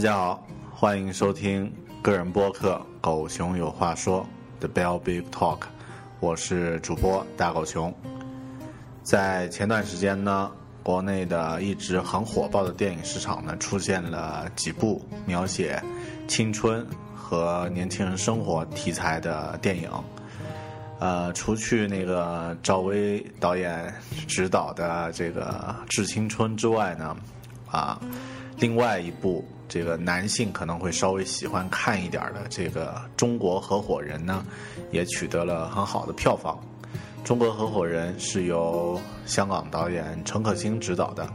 大家好，欢迎收听个人播客《狗熊有话说》The Bell Big Talk，我是主播大狗熊。在前段时间呢，国内的一直很火爆的电影市场呢，出现了几部描写青春和年轻人生活题材的电影。呃，除去那个赵薇导演执导的这个《致青春》之外呢，啊，另外一部。这个男性可能会稍微喜欢看一点的这个《中国合伙人》呢，也取得了很好的票房。《中国合伙人》是由香港导演陈可辛执导的，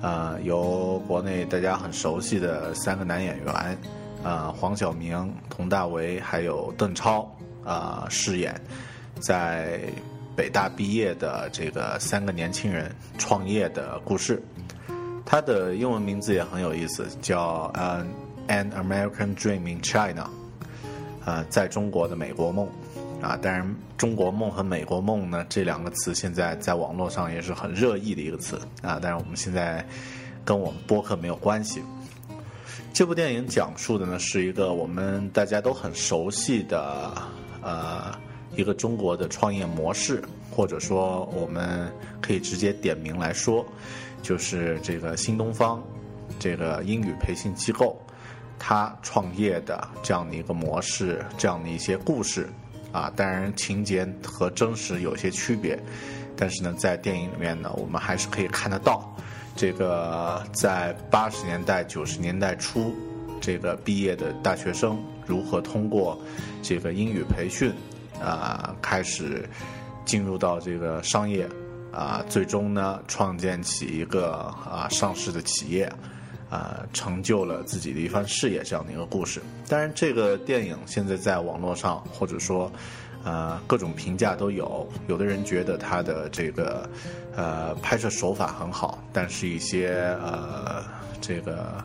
呃，由国内大家很熟悉的三个男演员，呃，黄晓明、佟大为还有邓超啊饰演，在北大毕业的这个三个年轻人创业的故事。它的英文名字也很有意思，叫呃《An American Dream in China》，呃，在中国的美国梦，啊，当然“中国梦”和“美国梦”呢这两个词现在在网络上也是很热议的一个词啊，但是我们现在跟我们播客没有关系。这部电影讲述的呢是一个我们大家都很熟悉的呃一个中国的创业模式，或者说我们可以直接点名来说。就是这个新东方，这个英语培训机构，他创业的这样的一个模式，这样的一些故事，啊，当然情节和真实有些区别，但是呢，在电影里面呢，我们还是可以看得到，这个在八十年代、九十年代初，这个毕业的大学生如何通过这个英语培训，啊，开始进入到这个商业。啊，最终呢，创建起一个啊上市的企业，啊，成就了自己的一番事业，这样的一个故事。当然，这个电影现在在网络上或者说，呃，各种评价都有。有的人觉得它的这个呃拍摄手法很好，但是一些呃这个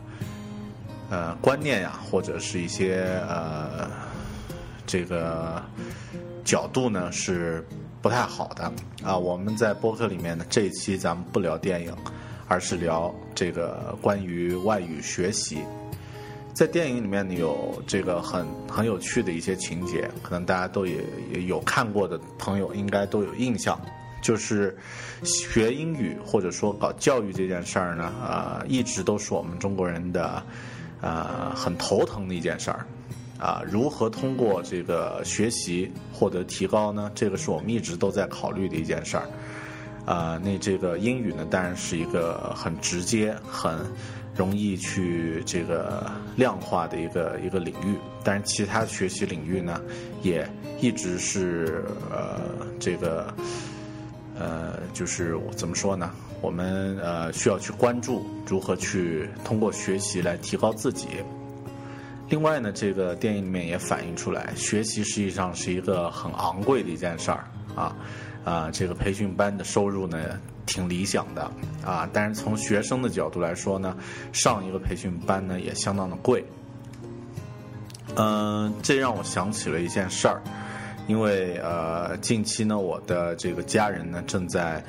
呃观念呀，或者是一些呃这个角度呢是。不太好的啊！我们在播客里面呢，这一期咱们不聊电影，而是聊这个关于外语学习。在电影里面呢，有这个很很有趣的一些情节，可能大家都也也有看过的朋友应该都有印象，就是学英语或者说搞教育这件事儿呢，呃，一直都是我们中国人的呃很头疼的一件事儿。啊，如何通过这个学习获得提高呢？这个是我们一直都在考虑的一件事儿。啊，那这个英语呢，当然是一个很直接、很容易去这个量化的一个一个领域。但是其他学习领域呢，也一直是呃这个呃，就是怎么说呢？我们呃需要去关注如何去通过学习来提高自己。另外呢，这个电影里面也反映出来，学习实际上是一个很昂贵的一件事儿啊，啊，这个培训班的收入呢挺理想的啊，但是从学生的角度来说呢，上一个培训班呢也相当的贵。嗯，这让我想起了一件事儿，因为呃，近期呢，我的这个家人呢正在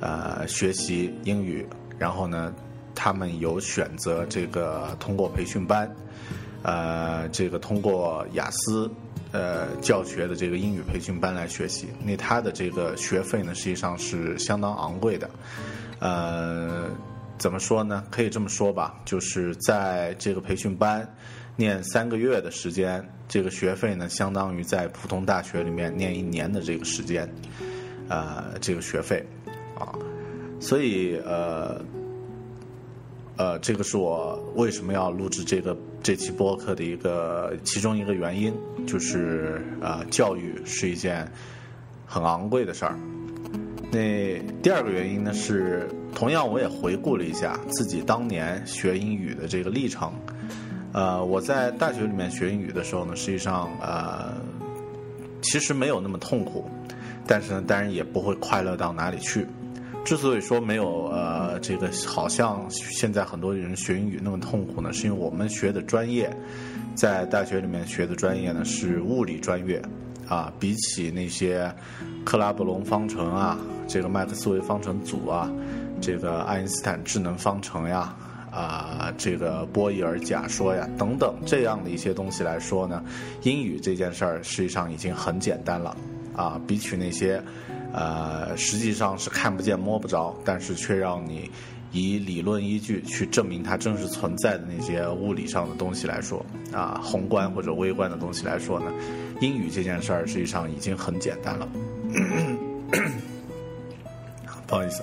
呃学习英语，然后呢，他们有选择这个通过培训班。呃，这个通过雅思呃教学的这个英语培训班来学习，那他的这个学费呢，实际上是相当昂贵的。呃，怎么说呢？可以这么说吧，就是在这个培训班念三个月的时间，这个学费呢，相当于在普通大学里面念一年的这个时间。呃这个学费啊，所以呃呃这个是我为什么要录制这个这期播客的一个其中一个原因，就是呃教育是一件很昂贵的事儿。那第二个原因呢是，同样我也回顾了一下自己当年学英语的这个历程。呃，我在大学里面学英语的时候呢，实际上呃，其实没有那么痛苦，但是呢，当然也不会快乐到哪里去。之所以说没有呃这个好像现在很多人学英语那么痛苦呢，是因为我们学的专业，在大学里面学的专业呢是物理专业。啊，比起那些克拉布隆方程啊，这个麦克斯韦方程组啊，这个爱因斯坦智能方程呀，啊，这个波义尔假说呀，等等这样的一些东西来说呢，英语这件事儿实际上已经很简单了。啊，比起那些，呃，实际上是看不见摸不着，但是却让你。以理论依据去证明它真实存在的那些物理上的东西来说，啊，宏观或者微观的东西来说呢，英语这件事儿实际上已经很简单了。不好意思，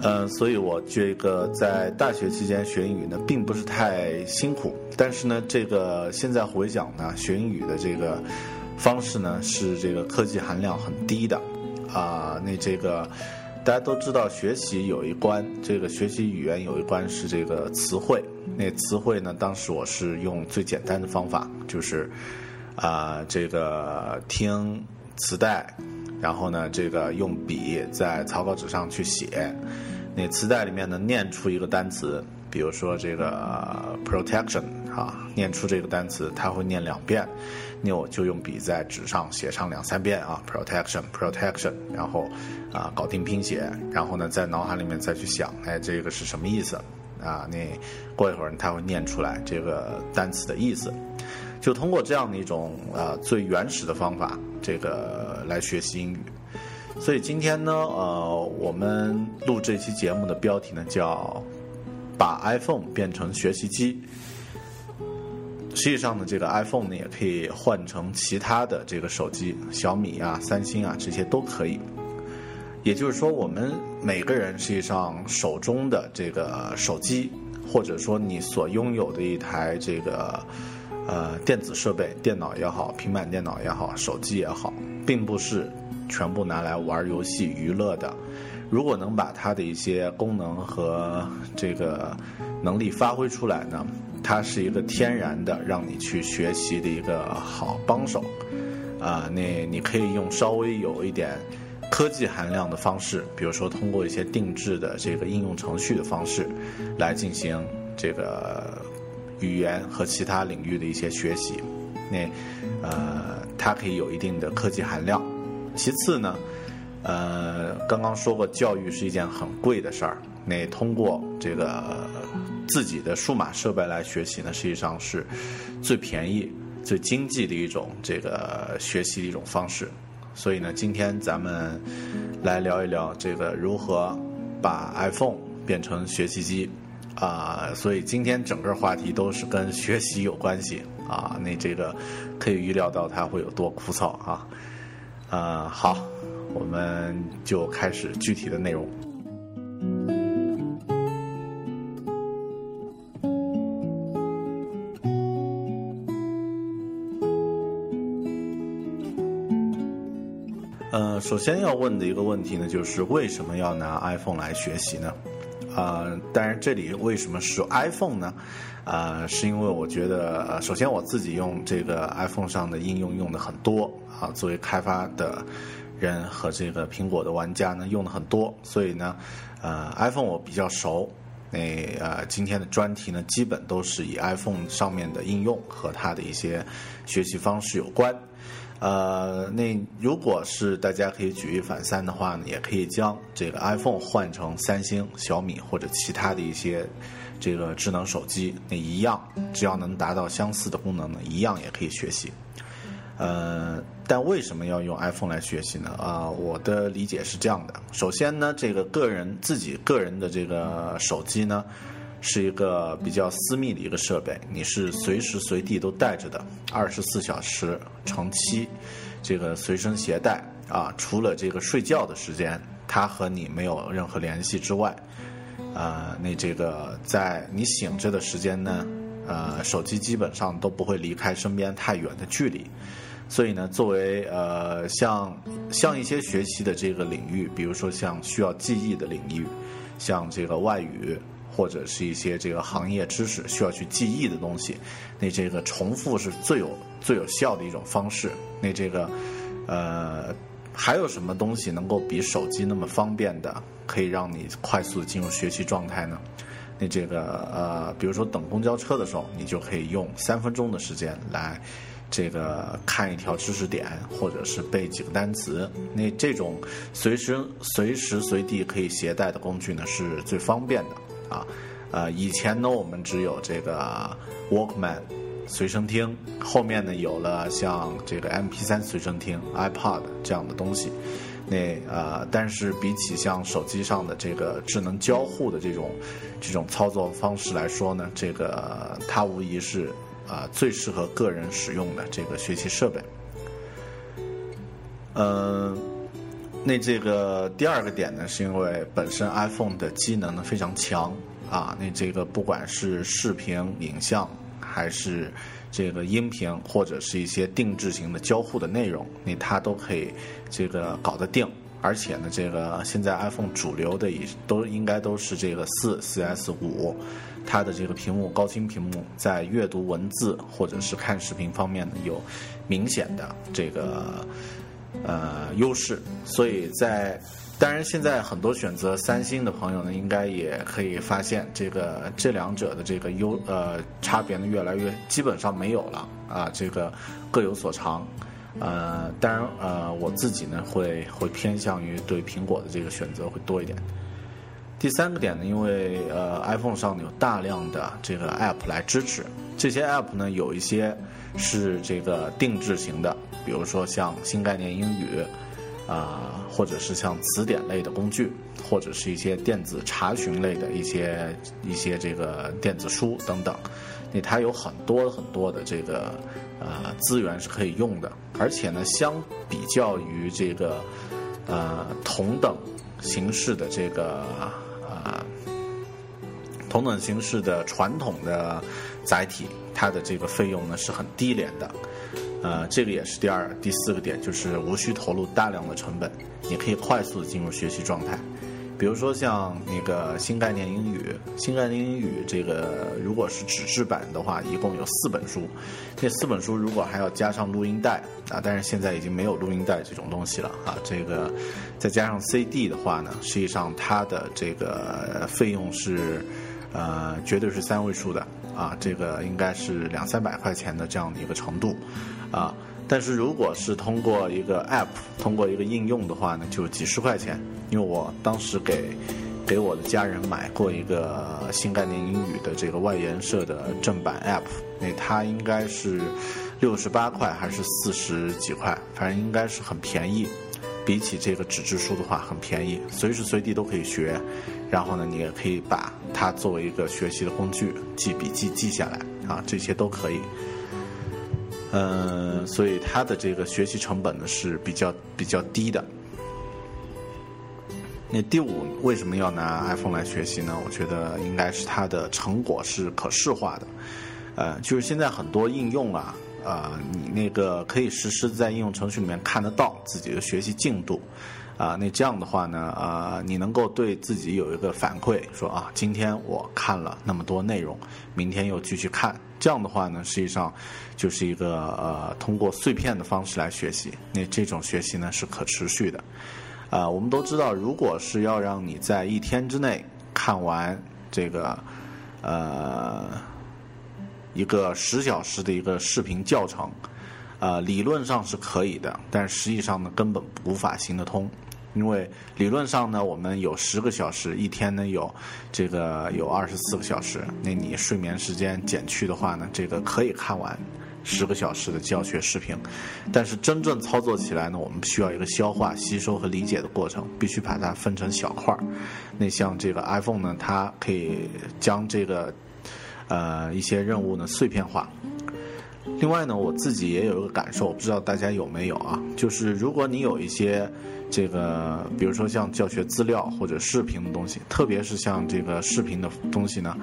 呃，所以我这个在大学期间学英语呢，并不是太辛苦，但是呢，这个现在回想呢，学英语的这个方式呢，是这个科技含量很低的，啊，那这个。大家都知道，学习有一关，这个学习语言有一关是这个词汇。那词汇呢，当时我是用最简单的方法，就是啊，这个听磁带，然后呢，这个用笔在草稿纸上去写。那磁带里面呢，念出一个单词，比如说这个 protection 啊，念出这个单词，他会念两遍。那我就用笔在纸上写上两三遍啊，protection，protection，然后啊搞定拼写，然后呢在脑海里面再去想，哎这个是什么意思啊？那过一会儿他会念出来这个单词的意思，就通过这样的一种呃最原始的方法，这个来学习英语。所以今天呢，呃，我们录这期节目的标题呢叫把 iPhone 变成学习机。实际上呢，这个 iPhone 呢也可以换成其他的这个手机，小米啊、三星啊这些都可以。也就是说，我们每个人实际上手中的这个手机，或者说你所拥有的一台这个呃电子设备，电脑也好，平板电脑也好，手机也好，并不是全部拿来玩游戏娱乐的。如果能把它的一些功能和这个能力发挥出来呢？它是一个天然的让你去学习的一个好帮手，啊，那你可以用稍微有一点科技含量的方式，比如说通过一些定制的这个应用程序的方式，来进行这个语言和其他领域的一些学习。那呃，它可以有一定的科技含量。其次呢，呃，刚刚说过，教育是一件很贵的事儿。那通过这个。自己的数码设备来学习呢，实际上是最便宜、最经济的一种这个学习的一种方式。所以呢，今天咱们来聊一聊这个如何把 iPhone 变成学习机啊。所以今天整个话题都是跟学习有关系啊。那这个可以预料到它会有多枯燥啊。啊，好，我们就开始具体的内容。首先要问的一个问题呢，就是为什么要拿 iPhone 来学习呢？啊，当然这里为什么是 iPhone 呢？啊，是因为我觉得，首先我自己用这个 iPhone 上的应用用的很多啊，作为开发的人和这个苹果的玩家呢用的很多，所以呢，呃，iPhone 我比较熟。那呃，今天的专题呢，基本都是以 iPhone 上面的应用和它的一些学习方式有关。呃，那如果是大家可以举一反三的话呢，也可以将这个 iPhone 换成三星、小米或者其他的一些这个智能手机，那一样，只要能达到相似的功能呢，一样也可以学习。呃，但为什么要用 iPhone 来学习呢？啊，我的理解是这样的：首先呢，这个个人自己个人的这个手机呢。是一个比较私密的一个设备，你是随时随地都带着的，二十四小时乘七，这个随身携带啊，除了这个睡觉的时间，它和你没有任何联系之外，呃，那这个在你醒着的时间呢，呃，手机基本上都不会离开身边太远的距离。所以呢，作为呃像像一些学习的这个领域，比如说像需要记忆的领域，像这个外语或者是一些这个行业知识需要去记忆的东西，那这个重复是最有最有效的一种方式。那这个呃还有什么东西能够比手机那么方便的，可以让你快速进入学习状态呢？那这个呃，比如说等公交车的时候，你就可以用三分钟的时间来。这个看一条知识点，或者是背几个单词，那这种随时随时随地可以携带的工具呢，是最方便的啊。呃，以前呢，我们只有这个 Walkman 随身听，后面呢有了像这个 MP3 随身听、iPod 这样的东西。那呃，但是比起像手机上的这个智能交互的这种这种操作方式来说呢，这个它无疑是。啊，最适合个人使用的这个学习设备。嗯，那这个第二个点呢，是因为本身 iPhone 的机能呢非常强啊，那这个不管是视频、影像，还是这个音频，或者是一些定制型的交互的内容，那它都可以这个搞得定。而且呢，这个现在 iPhone 主流的也都应该都是这个四四 S 五。它的这个屏幕高清屏幕，在阅读文字或者是看视频方面呢，有明显的这个呃优势。所以在当然，现在很多选择三星的朋友呢，应该也可以发现，这个这两者的这个优呃差别呢，越来越基本上没有了啊，这个各有所长。呃，当然呃，我自己呢会会偏向于对苹果的这个选择会多一点。第三个点呢，因为呃，iPhone 上有大量的这个 App 来支持，这些 App 呢有一些是这个定制型的，比如说像新概念英语，啊，或者是像词典类的工具，或者是一些电子查询类的一些一些这个电子书等等，那它有很多很多的这个呃资源是可以用的，而且呢，相比较于这个呃同等形式的这个。同等形式的传统的载体，它的这个费用呢是很低廉的，呃，这个也是第二、第四个点，就是无需投入大量的成本，你可以快速的进入学习状态。比如说像那个新概念英语，新概念英语这个如果是纸质版的话，一共有四本书。这四本书如果还要加上录音带啊，但是现在已经没有录音带这种东西了啊。这个再加上 CD 的话呢，实际上它的这个费用是呃绝对是三位数的啊，这个应该是两三百块钱的这样的一个程度啊。但是如果是通过一个 App，通过一个应用的话呢，就几十块钱。因为我当时给给我的家人买过一个新概念英语的这个外研社的正版 App，那它应该是六十八块还是四十几块，反正应该是很便宜。比起这个纸质书的话，很便宜，随时随地都可以学。然后呢，你也可以把它作为一个学习的工具，记笔记记下来啊，这些都可以。嗯，所以它的这个学习成本呢是比较比较低的。那第五为什么要拿 iPhone 来学习呢？我觉得应该是它的成果是可视化的。呃，就是现在很多应用啊，呃，你那个可以实时在应用程序里面看得到自己的学习进度。啊，那这样的话呢，呃，你能够对自己有一个反馈，说啊，今天我看了那么多内容，明天又继续看。这样的话呢，实际上就是一个呃，通过碎片的方式来学习。那这种学习呢是可持续的。啊，我们都知道，如果是要让你在一天之内看完这个呃一个十小时的一个视频教程，呃，理论上是可以的，但实际上呢，根本无法行得通。因为理论上呢，我们有十个小时，一天呢有这个有二十四个小时，那你睡眠时间减去的话呢，这个可以看完十个小时的教学视频。但是真正操作起来呢，我们需要一个消化、吸收和理解的过程，必须把它分成小块儿。那像这个 iPhone 呢，它可以将这个呃一些任务呢碎片化。另外呢，我自己也有一个感受，不知道大家有没有啊？就是如果你有一些这个，比如说像教学资料或者视频的东西，特别是像这个视频的东西呢，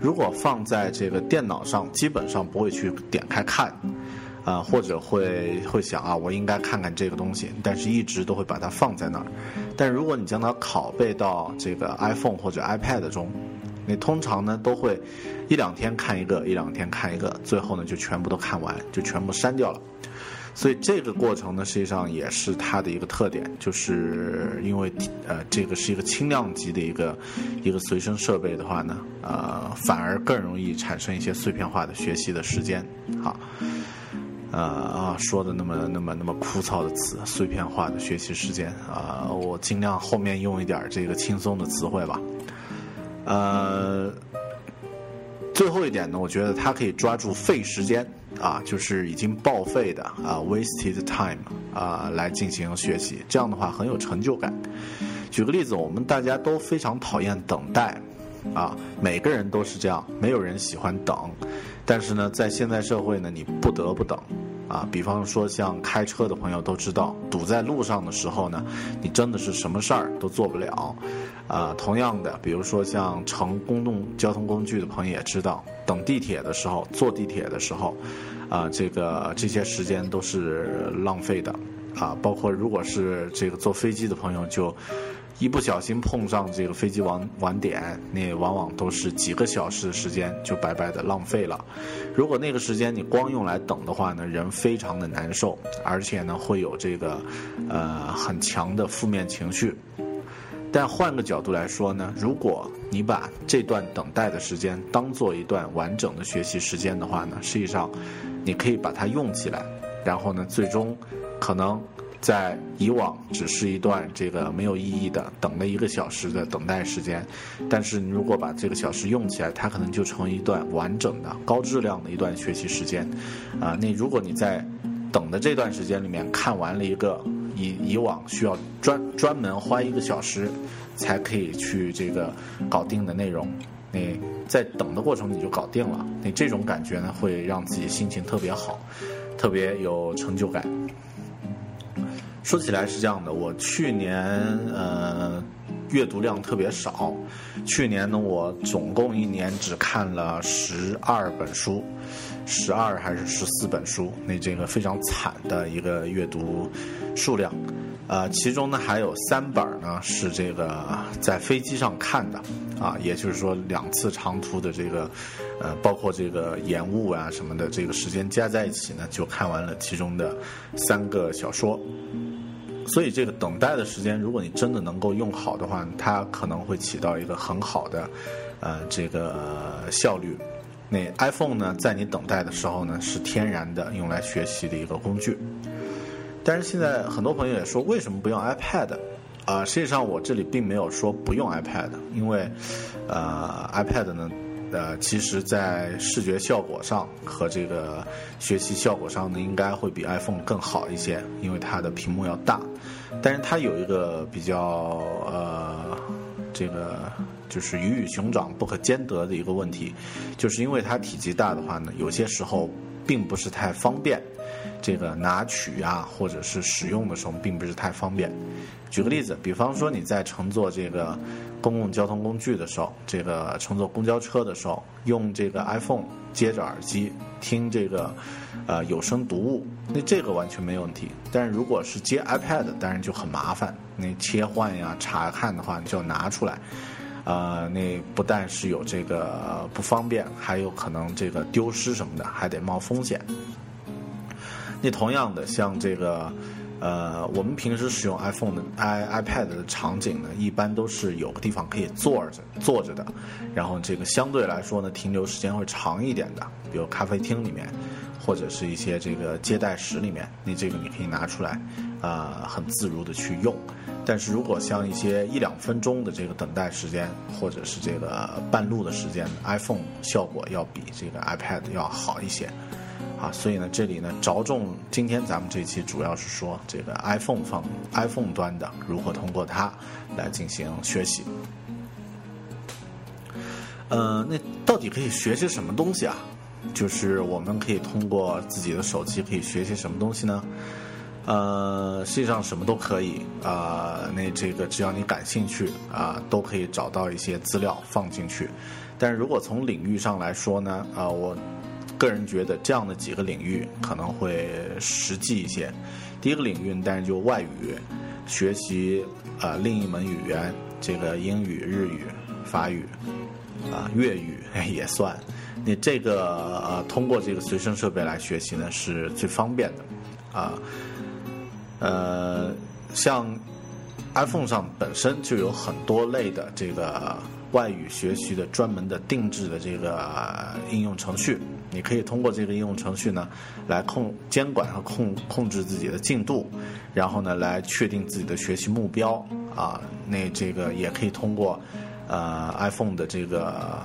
如果放在这个电脑上，基本上不会去点开看，啊，或者会会想啊，我应该看看这个东西，但是一直都会把它放在那儿。但如果你将它拷贝到这个 iPhone 或者 iPad 中，你通常呢都会一两天看一个，一两天看一个，最后呢就全部都看完，就全部删掉了。所以这个过程呢，实际上也是它的一个特点，就是因为呃这个是一个轻量级的一个一个随身设备的话呢，呃反而更容易产生一些碎片化的学习的时间。好，呃啊说的那么那么那么枯燥的词，碎片化的学习时间啊，我尽量后面用一点这个轻松的词汇吧。呃，最后一点呢，我觉得它可以抓住废时间啊，就是已经报废的啊，wasted time 啊，来进行学习。这样的话很有成就感。举个例子，我们大家都非常讨厌等待啊，每个人都是这样，没有人喜欢等。但是呢，在现在社会呢，你不得不等。啊，比方说像开车的朋友都知道，堵在路上的时候呢，你真的是什么事儿都做不了。啊，同样的，比如说像乘公共交通工具的朋友也知道，等地铁的时候，坐地铁的时候，啊，这个这些时间都是浪费的。啊，包括如果是这个坐飞机的朋友就。一不小心碰上这个飞机晚晚点，那往往都是几个小时的时间就白白的浪费了。如果那个时间你光用来等的话呢，人非常的难受，而且呢会有这个呃很强的负面情绪。但换个角度来说呢，如果你把这段等待的时间当做一段完整的学习时间的话呢，实际上你可以把它用起来，然后呢最终可能。在以往只是一段这个没有意义的等了一个小时的等待时间，但是你如果把这个小时用起来，它可能就成为一段完整的、高质量的一段学习时间。啊，那如果你在等的这段时间里面看完了一个以以往需要专专门花一个小时才可以去这个搞定的内容，你在等的过程你就搞定了，你这种感觉呢会让自己心情特别好，特别有成就感。说起来是这样的，我去年呃阅读量特别少，去年呢我总共一年只看了十二本书，十二还是十四本书，那这个非常惨的一个阅读数量，呃其中呢还有三本呢是这个在飞机上看的，啊也就是说两次长途的这个呃包括这个延误啊什么的这个时间加在一起呢就看完了其中的三个小说。所以这个等待的时间，如果你真的能够用好的话，它可能会起到一个很好的，呃，这个效率。那 iPhone 呢，在你等待的时候呢，是天然的用来学习的一个工具。但是现在很多朋友也说，为什么不用 iPad？啊，实际上我这里并没有说不用 iPad，因为，呃，iPad 呢。呃，其实，在视觉效果上和这个学习效果上呢，应该会比 iPhone 更好一些，因为它的屏幕要大。但是它有一个比较呃，这个就是鱼与熊掌不可兼得的一个问题，就是因为它体积大的话呢，有些时候并不是太方便。这个拿取啊，或者是使用的时候，并不是太方便。举个例子，比方说你在乘坐这个公共交通工具的时候，这个乘坐公交车的时候，用这个 iPhone 接着耳机听这个呃有声读物，那这个完全没问题。但是如果是接 iPad，当然就很麻烦。那切换呀、查看的话，你就要拿出来，呃，那不但是有这个不方便，还有可能这个丢失什么的，还得冒风险。那同样的，像这个，呃，我们平时使用 iPhone 的 i iPad 的场景呢，一般都是有个地方可以坐着坐着的，然后这个相对来说呢，停留时间会长一点的，比如咖啡厅里面，或者是一些这个接待室里面，你这个你可以拿出来，啊，很自如的去用。但是如果像一些一两分钟的这个等待时间，或者是这个半路的时间，iPhone 效果要比这个 iPad 要好一些。啊，所以呢，这里呢着重今天咱们这期主要是说这个 iPhone 方 iPhone 端的如何通过它来进行学习。呃，那到底可以学些什么东西啊？就是我们可以通过自己的手机可以学些什么东西呢？呃，实际上什么都可以啊，那这个只要你感兴趣啊，都可以找到一些资料放进去。但是如果从领域上来说呢，啊，我个人觉得这样的几个领域可能会实际一些。第一个领域，当然就外语，学习啊另一门语言，这个英语、日语、法语啊粤语 也算。你这个呃通过这个随身设备来学习呢是最方便的啊。呃，像 iPhone 上本身就有很多类的这个外语学习的专门的定制的这个应用程序，你可以通过这个应用程序呢，来控监管和控控制自己的进度，然后呢来确定自己的学习目标啊。那这个也可以通过呃 iPhone 的这个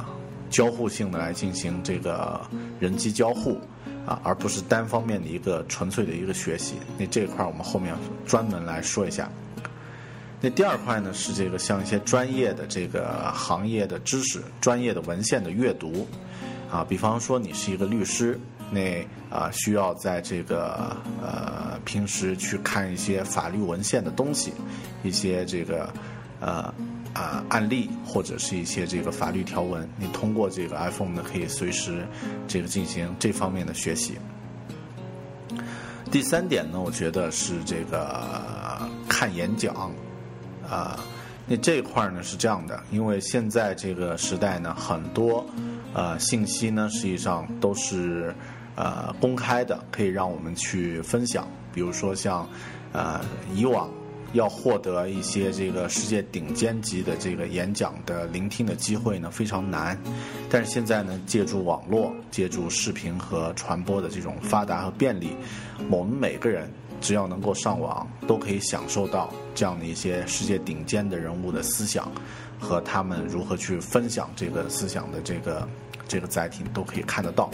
交互性的来进行这个人机交互。啊，而不是单方面的一个纯粹的一个学习。那这一块我们后面专门来说一下。那第二块呢是这个像一些专业的这个行业的知识、专业的文献的阅读。啊，比方说你是一个律师，那啊需要在这个呃平时去看一些法律文献的东西，一些这个呃。啊，案例或者是一些这个法律条文，你通过这个 iPhone 呢，可以随时这个进行这方面的学习。第三点呢，我觉得是这个看演讲，啊，那这一块呢是这样的，因为现在这个时代呢，很多呃信息呢实际上都是呃公开的，可以让我们去分享，比如说像呃以往。要获得一些这个世界顶尖级的这个演讲的聆听的机会呢，非常难。但是现在呢，借助网络、借助视频和传播的这种发达和便利，我们每个人只要能够上网，都可以享受到这样的一些世界顶尖的人物的思想和他们如何去分享这个思想的这个这个载体，都可以看得到。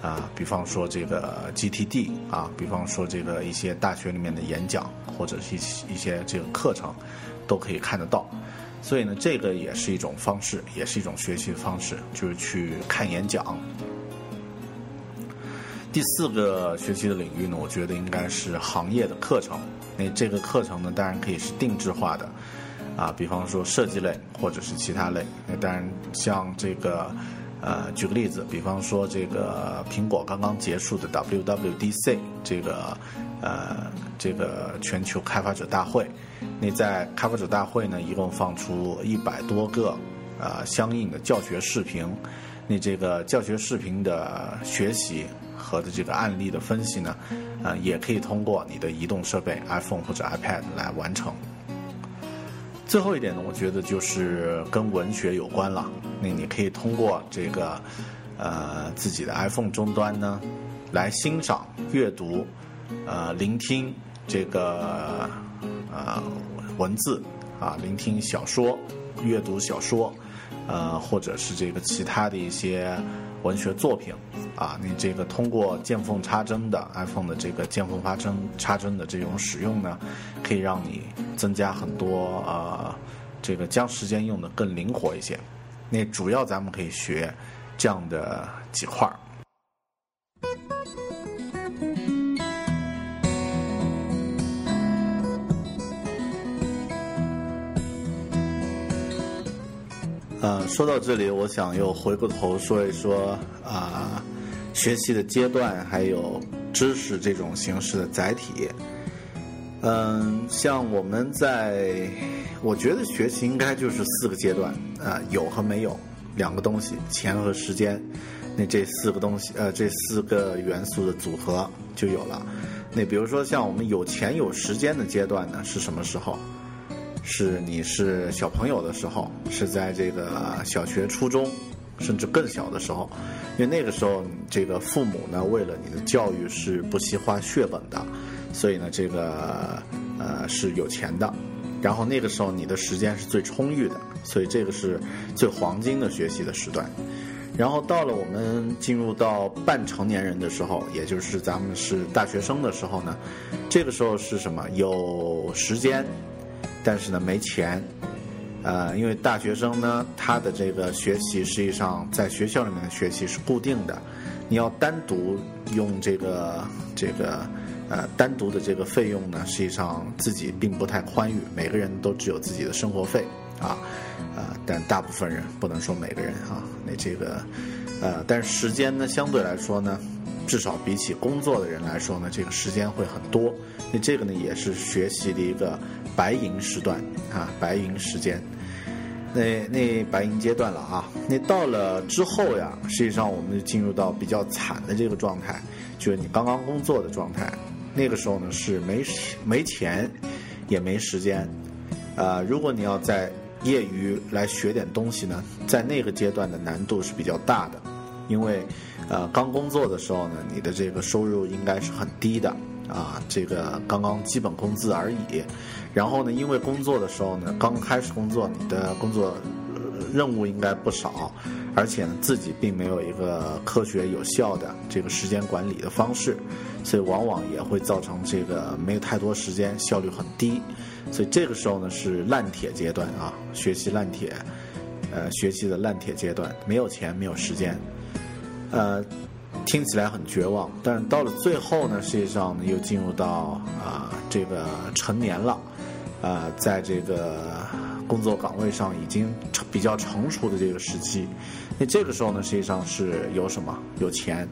啊，比方说这个 GTD 啊，比方说这个一些大学里面的演讲，或者是一一些这个课程，都可以看得到。所以呢，这个也是一种方式，也是一种学习的方式，就是去看演讲。第四个学习的领域呢，我觉得应该是行业的课程。那这个课程呢，当然可以是定制化的，啊，比方说设计类或者是其他类。那当然像这个。呃，举个例子，比方说这个苹果刚刚结束的 WWDC 这个呃这个全球开发者大会，那在开发者大会呢，一共放出一百多个呃相应的教学视频，那这个教学视频的学习和的这个案例的分析呢，呃，也可以通过你的移动设备 iPhone 或者 iPad 来完成。最后一点呢，我觉得就是跟文学有关了。那你可以通过这个，呃，自己的 iPhone 终端呢，来欣赏、阅读、呃，聆听这个呃文字啊，聆听小说、阅读小说，呃，或者是这个其他的一些文学作品啊。你这个通过见缝插针的 iPhone 的这个见缝插针插针的这种使用呢，可以让你。增加很多呃，这个将时间用的更灵活一些。那主要咱们可以学这样的几块儿。呃，说到这里，我想又回过头说一说啊，学习的阶段还有知识这种形式的载体。嗯，像我们在，我觉得学习应该就是四个阶段啊，有和没有两个东西，钱和时间，那这四个东西，呃，这四个元素的组合就有了。那比如说像我们有钱有时间的阶段呢，是什么时候？是你是小朋友的时候，是在这个小学、初中，甚至更小的时候，因为那个时候这个父母呢，为了你的教育是不惜花血本的。所以呢，这个呃是有钱的，然后那个时候你的时间是最充裕的，所以这个是最黄金的学习的时段。然后到了我们进入到半成年人的时候，也就是咱们是大学生的时候呢，这个时候是什么？有时间，但是呢没钱。呃，因为大学生呢，他的这个学习实际上在学校里面的学习是固定的。你要单独用这个这个呃单独的这个费用呢，实际上自己并不太宽裕，每个人都只有自己的生活费啊，呃，但大部分人不能说每个人啊，那这个呃，但是时间呢，相对来说呢，至少比起工作的人来说呢，这个时间会很多。那这个呢，也是学习的一个白银时段啊，白银时间。那那白银阶段了啊，那到了之后呀，实际上我们就进入到比较惨的这个状态，就是你刚刚工作的状态。那个时候呢是没没钱，也没时间。啊，如果你要在业余来学点东西呢，在那个阶段的难度是比较大的，因为呃刚工作的时候呢，你的这个收入应该是很低的啊，这个刚刚基本工资而已。然后呢，因为工作的时候呢，刚开始工作，你的工作任务应该不少，而且呢，自己并没有一个科学有效的这个时间管理的方式，所以往往也会造成这个没有太多时间，效率很低。所以这个时候呢，是烂铁阶段啊，学习烂铁，呃，学习的烂铁阶段，没有钱，没有时间，呃，听起来很绝望。但是到了最后呢，实际上呢，又进入到啊，这个成年了。呃，在这个工作岗位上已经比较成熟的这个时期，那这个时候呢，实际上是有什么？有钱，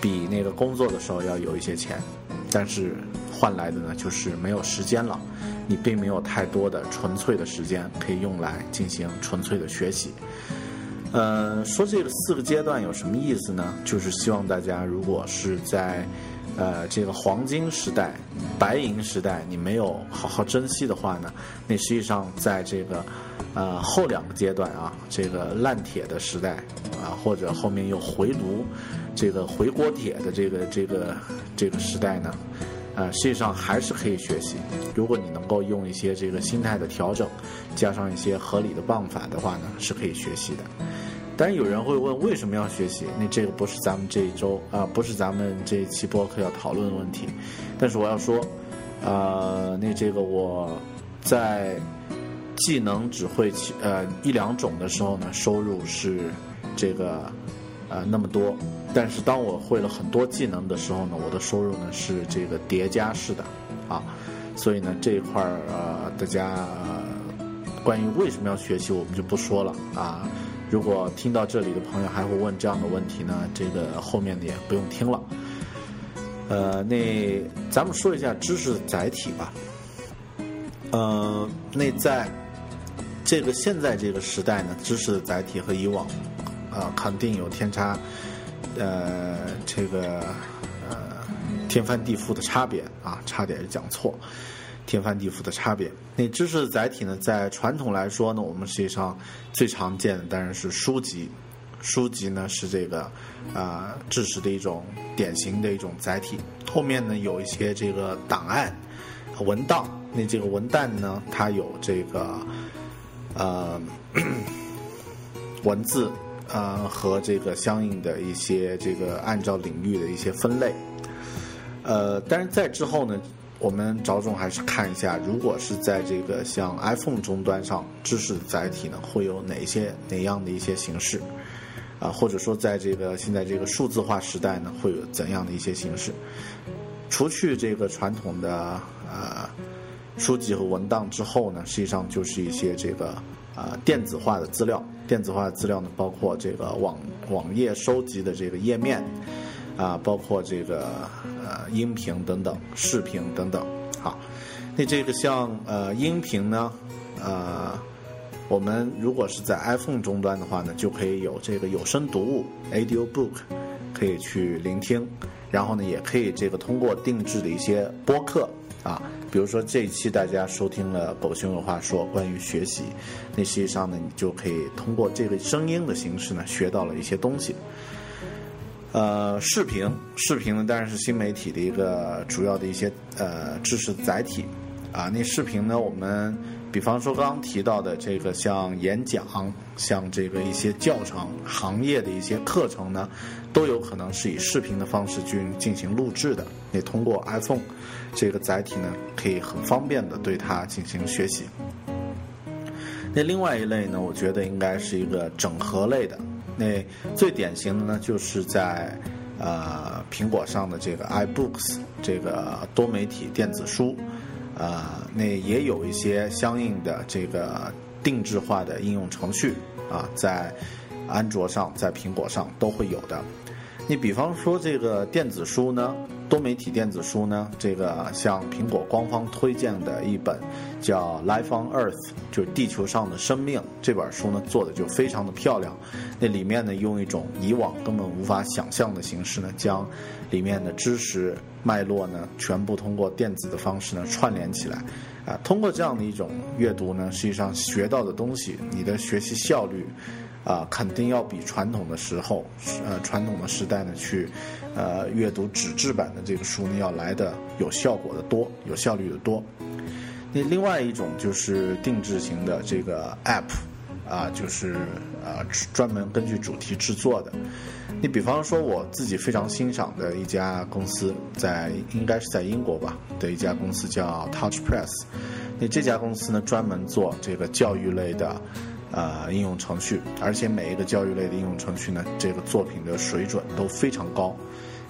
比那个工作的时候要有一些钱，但是换来的呢，就是没有时间了。你并没有太多的纯粹的时间可以用来进行纯粹的学习。呃，说这个四个阶段有什么意思呢？就是希望大家如果是在。呃，这个黄金时代、白银时代，你没有好好珍惜的话呢，那实际上在这个呃后两个阶段啊，这个烂铁的时代啊，或者后面又回炉、这个回锅铁的这个这个这个时代呢，呃，实际上还是可以学习。如果你能够用一些这个心态的调整，加上一些合理的办法的话呢，是可以学习的。当然有人会问为什么要学习？那这个不是咱们这一周啊，不是咱们这一期播客要讨论的问题。但是我要说，呃，那这个我在技能只会呃一两种的时候呢，收入是这个呃那么多。但是当我会了很多技能的时候呢，我的收入呢是这个叠加式的啊。所以呢这一块儿呃大家关于为什么要学习，我们就不说了啊。如果听到这里的朋友还会问这样的问题呢，这个后面的也不用听了。呃，那咱们说一下知识载体吧。呃，那在这个现在这个时代呢，知识的载体和以往啊肯定有天差，呃，这个呃天翻地覆的差别啊，差点讲错。天翻地覆的差别。那知识载体呢？在传统来说呢，我们实际上最常见的当然是书籍。书籍呢是这个啊知识的一种典型的一种载体。后面呢有一些这个档案、文档。那这个文档呢，它有这个呃 文字啊和这个相应的一些这个按照领域的一些分类。呃，但是在之后呢？我们着重还是看一下，如果是在这个像 iPhone 终端上，知识载体呢会有哪些哪样的一些形式？啊，或者说在这个现在这个数字化时代呢，会有怎样的一些形式？除去这个传统的呃书籍和文档之后呢，实际上就是一些这个啊电子化的资料。电子化的资料呢，包括这个网网页收集的这个页面。啊，包括这个呃音频等等，视频等等。好，那这个像呃音频呢，呃，我们如果是在 iPhone 终端的话呢，就可以有这个有声读物 （Audio Book） 可以去聆听，然后呢，也可以这个通过定制的一些播客啊，比如说这一期大家收听了狗熊有话说关于学习，那实际上呢，你就可以通过这个声音的形式呢，学到了一些东西。呃，视频，视频呢当然是新媒体的一个主要的一些呃知识载体，啊，那视频呢，我们比方说刚刚提到的这个像演讲，像这个一些教程、行业的一些课程呢，都有可能是以视频的方式去进行录制的。也通过 iPhone 这个载体呢，可以很方便的对它进行学习。那另外一类呢，我觉得应该是一个整合类的。那最典型的呢，就是在呃苹果上的这个 iBooks 这个多媒体电子书，呃，那也有一些相应的这个定制化的应用程序啊，在安卓上、在苹果上都会有的。你比方说这个电子书呢，多媒体电子书呢，这个像苹果官方推荐的一本叫《Life on Earth》，就是地球上的生命这本书呢，做的就非常的漂亮。那里面呢，用一种以往根本无法想象的形式呢，将里面的知识脉络呢，全部通过电子的方式呢串联起来。啊，通过这样的一种阅读呢，实际上学到的东西，你的学习效率。啊，肯定要比传统的时候，呃，传统的时代呢，去，呃，阅读纸质版的这个书呢，要来的有效果的多，有效率的多。那另外一种就是定制型的这个 App，啊，就是呃，专门根据主题制作的。你比方说，我自己非常欣赏的一家公司，在应该是在英国吧的一家公司叫 Touch Press。那这家公司呢，专门做这个教育类的。呃，应用程序，而且每一个教育类的应用程序呢，这个作品的水准都非常高。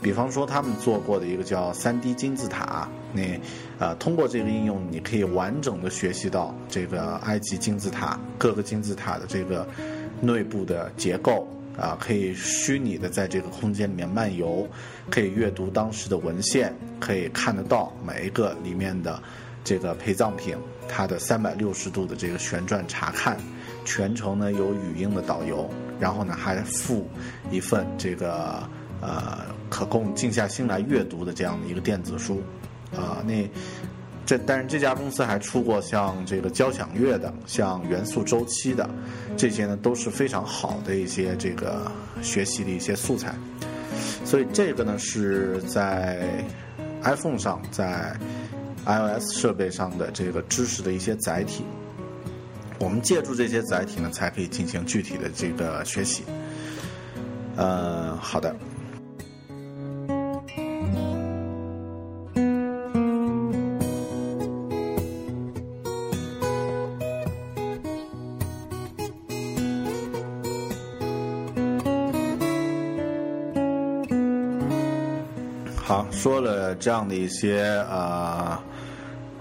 比方说，他们做过的一个叫三 D 金字塔，你呃，通过这个应用，你可以完整的学习到这个埃及金字塔各个金字塔的这个内部的结构啊，可以虚拟的在这个空间里面漫游，可以阅读当时的文献，可以看得到每一个里面的这个陪葬品，它的三百六十度的这个旋转查看。全程呢有语音的导游，然后呢还附一份这个呃可供静下心来阅读的这样的一个电子书，啊，那这但是这家公司还出过像这个交响乐的，像元素周期的，这些呢都是非常好的一些这个学习的一些素材，所以这个呢是在 iPhone 上，在 iOS 设备上的这个知识的一些载体。我们借助这些载体呢，才可以进行具体的这个学习。呃，好的。好，说了这样的一些啊。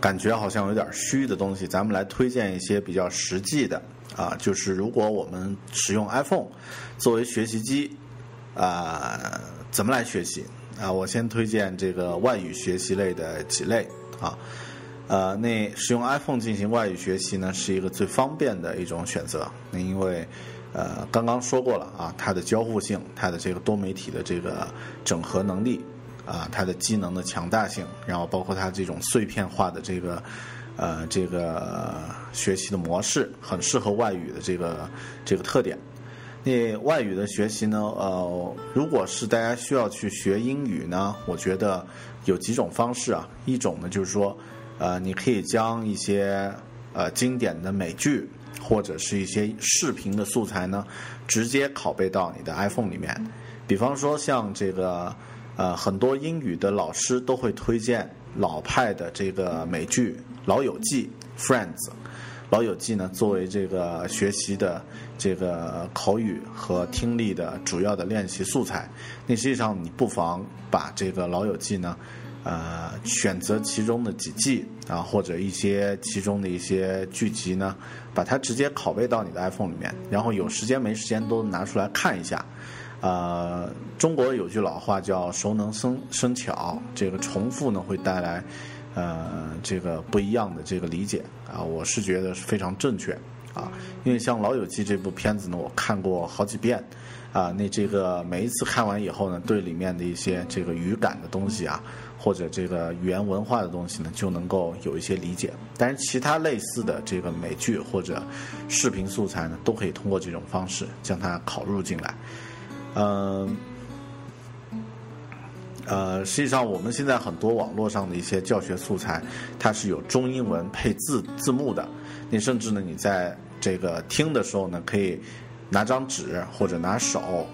感觉好像有点虚的东西，咱们来推荐一些比较实际的啊，就是如果我们使用 iPhone 作为学习机啊，怎么来学习啊？我先推荐这个外语学习类的几类啊，呃，那使用 iPhone 进行外语学习呢，是一个最方便的一种选择。那因为呃，刚刚说过了啊，它的交互性，它的这个多媒体的这个整合能力。啊，它的机能的强大性，然后包括它这种碎片化的这个，呃，这个学习的模式，很适合外语的这个这个特点。那外语的学习呢，呃，如果是大家需要去学英语呢，我觉得有几种方式啊。一种呢，就是说，呃，你可以将一些呃经典的美剧或者是一些视频的素材呢，直接拷贝到你的 iPhone 里面。比方说像这个。呃，很多英语的老师都会推荐老派的这个美剧《老友记》（Friends）。《老友记》呢，作为这个学习的这个口语和听力的主要的练习素材。那实际上，你不妨把这个《老友记》呢，呃，选择其中的几季啊，或者一些其中的一些剧集呢，把它直接拷贝到你的 iPhone 里面，然后有时间没时间都拿出来看一下。呃，中国有句老话叫“熟能生生巧”，这个重复呢会带来呃这个不一样的这个理解啊，我是觉得是非常正确啊，因为像《老友记》这部片子呢，我看过好几遍啊，那这个每一次看完以后呢，对里面的一些这个语感的东西啊，或者这个语言文化的东西呢，就能够有一些理解。但是其他类似的这个美剧或者视频素材呢，都可以通过这种方式将它考入进来。嗯，呃，实际上我们现在很多网络上的一些教学素材，它是有中英文配字字幕的。你甚至呢，你在这个听的时候呢，可以拿张纸或者拿手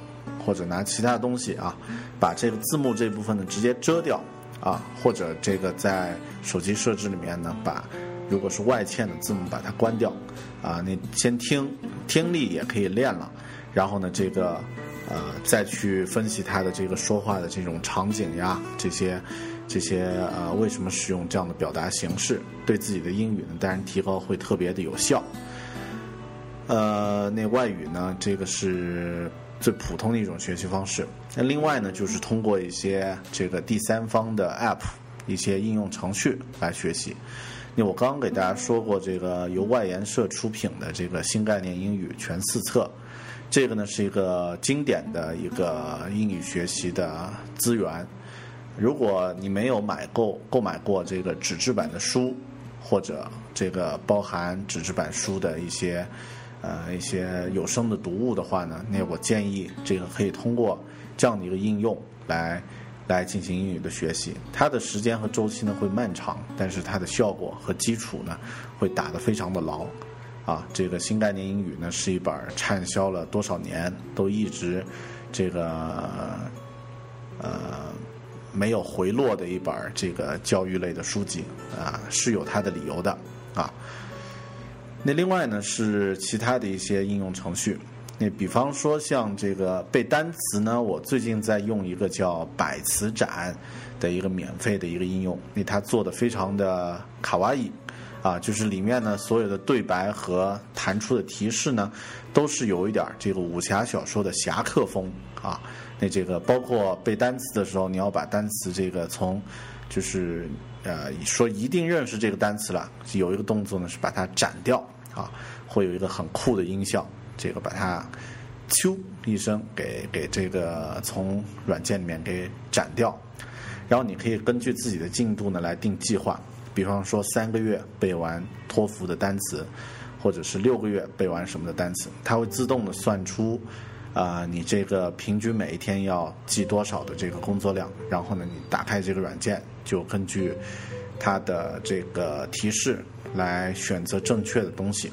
或者拿其他东西啊，把这个字幕这部分呢直接遮掉啊，或者这个在手机设置里面呢，把如果是外嵌的字幕把它关掉啊，你先听听力也可以练了。然后呢，这个呃再去分析他的这个说话的这种场景呀，这些这些呃为什么使用这样的表达形式，对自己的英语呢，当然提高会特别的有效。呃，那外语呢，这个是最普通的一种学习方式。那另外呢，就是通过一些这个第三方的 App、一些应用程序来学习。那我刚刚给大家说过，这个由外研社出品的这个新概念英语全四册，这个呢是一个经典的一个英语学习的资源。如果你没有买购购买过这个纸质版的书，或者这个包含纸质版书的一些。呃，一些有声的读物的话呢，那我建议这个可以通过这样的一个应用来来进行英语的学习。它的时间和周期呢会漫长，但是它的效果和基础呢会打得非常的牢。啊，这个新概念英语呢是一本畅销了多少年都一直这个呃没有回落的一本这个教育类的书籍啊，是有它的理由的啊。那另外呢是其他的一些应用程序，那比方说像这个背单词呢，我最近在用一个叫百词斩的一个免费的一个应用，那它做的非常的卡哇伊，啊，就是里面呢所有的对白和弹出的提示呢，都是有一点这个武侠小说的侠客风啊，那这个包括背单词的时候，你要把单词这个从。就是呃说一定认识这个单词了，有一个动作呢是把它斩掉啊，会有一个很酷的音效，这个把它啾一声给给这个从软件里面给斩掉，然后你可以根据自己的进度呢来定计划，比方说三个月背完托福的单词，或者是六个月背完什么的单词，它会自动的算出。啊，你这个平均每一天要记多少的这个工作量？然后呢，你打开这个软件，就根据它的这个提示来选择正确的东西。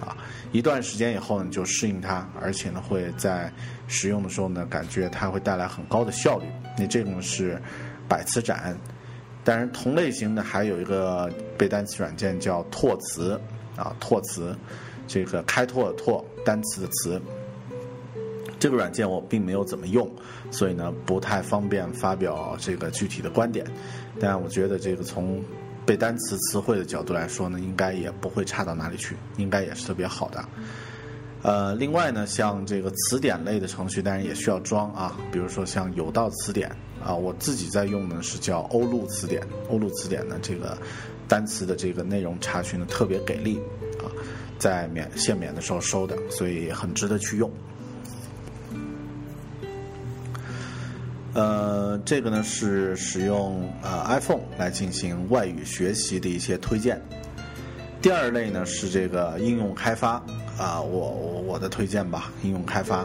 啊，一段时间以后呢，就适应它，而且呢，会在使用的时候呢，感觉它会带来很高的效率。那这种是百词斩，当然同类型的还有一个背单词软件叫拓词啊，拓词，这个开拓的拓，单词的词。这个软件我并没有怎么用，所以呢不太方便发表这个具体的观点。但我觉得这个从背单词词汇的角度来说呢，应该也不会差到哪里去，应该也是特别好的。呃，另外呢，像这个词典类的程序，当然也需要装啊。比如说像有道词典啊，我自己在用的是叫欧陆词典。欧陆词典呢，这个单词的这个内容查询呢特别给力啊，在免限免的时候收的，所以很值得去用。呃，这个呢是使用呃 iPhone 来进行外语学习的一些推荐。第二类呢是这个应用开发啊，我我的推荐吧，应用开发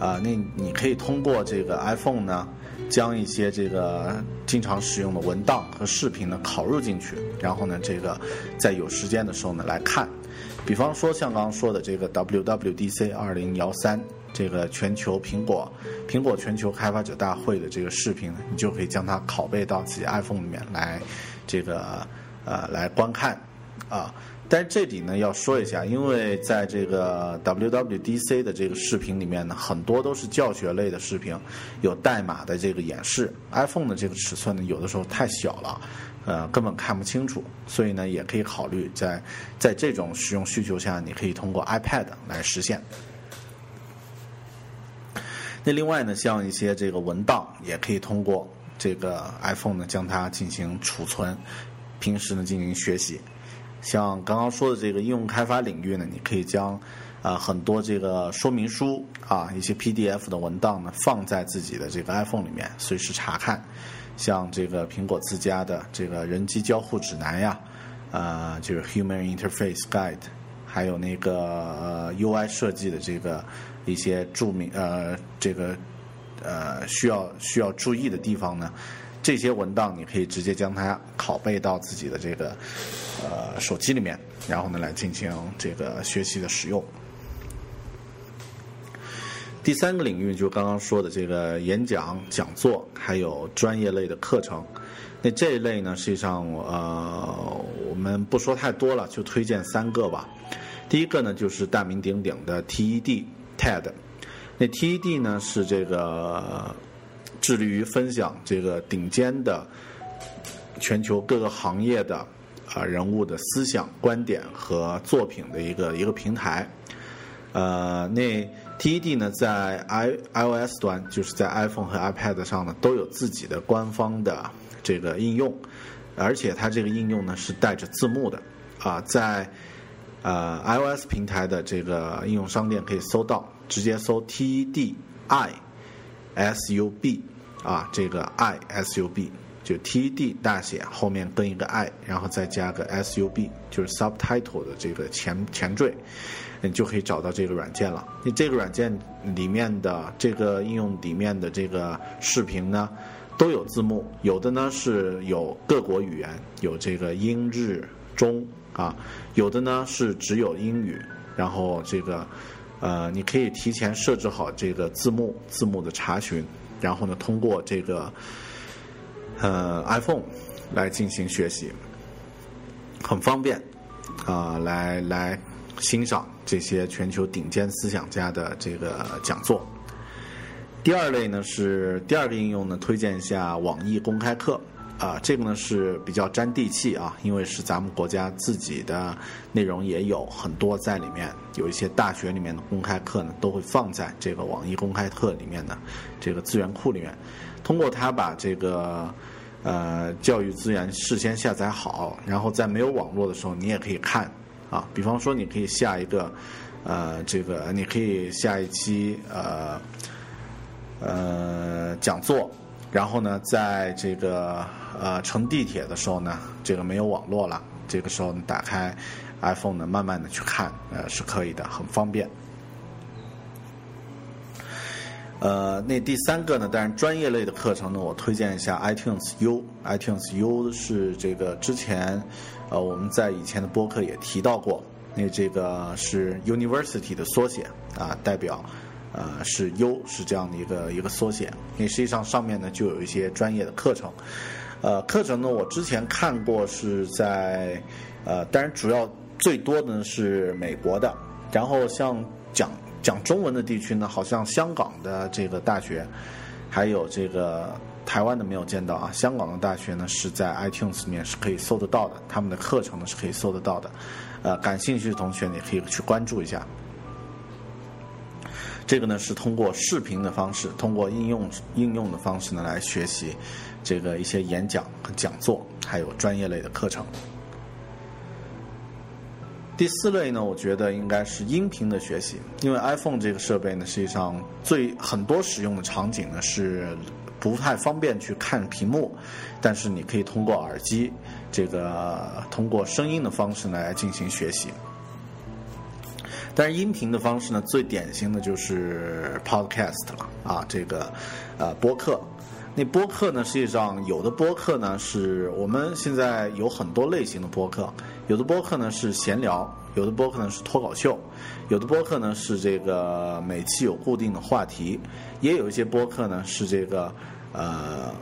啊，那你可以通过这个 iPhone 呢，将一些这个经常使用的文档和视频呢拷入进去，然后呢，这个在有时间的时候呢来看。比方说像刚刚说的这个 WWDC 二零幺三。这个全球苹果苹果全球开发者大会的这个视频，你就可以将它拷贝到自己 iPhone 里面来，这个呃来观看啊。但这里呢要说一下，因为在这个 WWDC 的这个视频里面呢，很多都是教学类的视频，有代码的这个演示。iPhone 的这个尺寸呢，有的时候太小了，呃，根本看不清楚。所以呢，也可以考虑在在这种使用需求下，你可以通过 iPad 来实现。那另外呢，像一些这个文档，也可以通过这个 iPhone 呢将它进行储存，平时呢进行学习。像刚刚说的这个应用开发领域呢，你可以将啊很多这个说明书啊一些 PDF 的文档呢放在自己的这个 iPhone 里面，随时查看。像这个苹果自家的这个人机交互指南呀，啊就是 Human Interface Guide，还有那个 UI 设计的这个。一些著名呃，这个呃需要需要注意的地方呢，这些文档你可以直接将它拷贝到自己的这个呃手机里面，然后呢来进行这个学习的使用。第三个领域就刚刚说的这个演讲、讲座，还有专业类的课程。那这一类呢，实际上呃我们不说太多了，就推荐三个吧。第一个呢就是大名鼎鼎的 TED。TED，那 TED 呢是这个致力于分享这个顶尖的全球各个行业的啊人物的思想、观点和作品的一个一个平台。呃，那 TED 呢在 i iOS 端，就是在 iPhone 和 iPad 上呢都有自己的官方的这个应用，而且它这个应用呢是带着字幕的啊，在呃 iOS 平台的这个应用商店可以搜到。直接搜 TEDISUB 啊，这个 I S U B 就 T D 大写后面跟一个 I，然后再加个 S U B，就是 subtitle 的这个前前缀，你就可以找到这个软件了。你这个软件里面的这个应用里面的这个视频呢，都有字幕，有的呢是有各国语言，有这个英日中啊，有的呢是只有英语，然后这个。呃，你可以提前设置好这个字幕字幕的查询，然后呢，通过这个呃 iPhone 来进行学习，很方便啊，来来欣赏这些全球顶尖思想家的这个讲座。第二类呢是第二个应用呢，推荐一下网易公开课。啊，这个呢是比较沾地气啊，因为是咱们国家自己的内容也有很多在里面，有一些大学里面的公开课呢都会放在这个网易公开课里面的这个资源库里面，通过它把这个呃教育资源事先下载好，然后在没有网络的时候你也可以看啊，比方说你可以下一个呃这个你可以下一期呃呃讲座，然后呢在这个。呃，乘地铁的时候呢，这个没有网络了，这个时候你打开 iPhone 呢，慢慢的去看，呃，是可以的，很方便。呃，那第三个呢，当然专业类的课程呢，我推荐一下 iTunes U，iTunes U 是这个之前呃我们在以前的播客也提到过，那这个是 University 的缩写啊，代表呃是 U 是这样的一个一个缩写，那实际上上面呢就有一些专业的课程。呃，课程呢，我之前看过是在，呃，当然主要最多的呢是美国的，然后像讲讲中文的地区呢，好像香港的这个大学，还有这个台湾的没有见到啊，香港的大学呢是在 iTunes 里面是可以搜得到的，他们的课程呢是可以搜得到的，呃，感兴趣的同学也可以去关注一下。这个呢是通过视频的方式，通过应用应用的方式呢来学习。这个一些演讲和讲座，还有专业类的课程。第四类呢，我觉得应该是音频的学习，因为 iPhone 这个设备呢，实际上最很多使用的场景呢是不太方便去看屏幕，但是你可以通过耳机，这个通过声音的方式来进行学习。但是音频的方式呢，最典型的就是 Podcast 了啊，这个呃播客。那播客呢？实际上，有的播客呢是我们现在有很多类型的播客，有的播客呢是闲聊，有的播客呢是脱口秀，有的播客呢是这个每期有固定的话题，也有一些播客呢是这个呃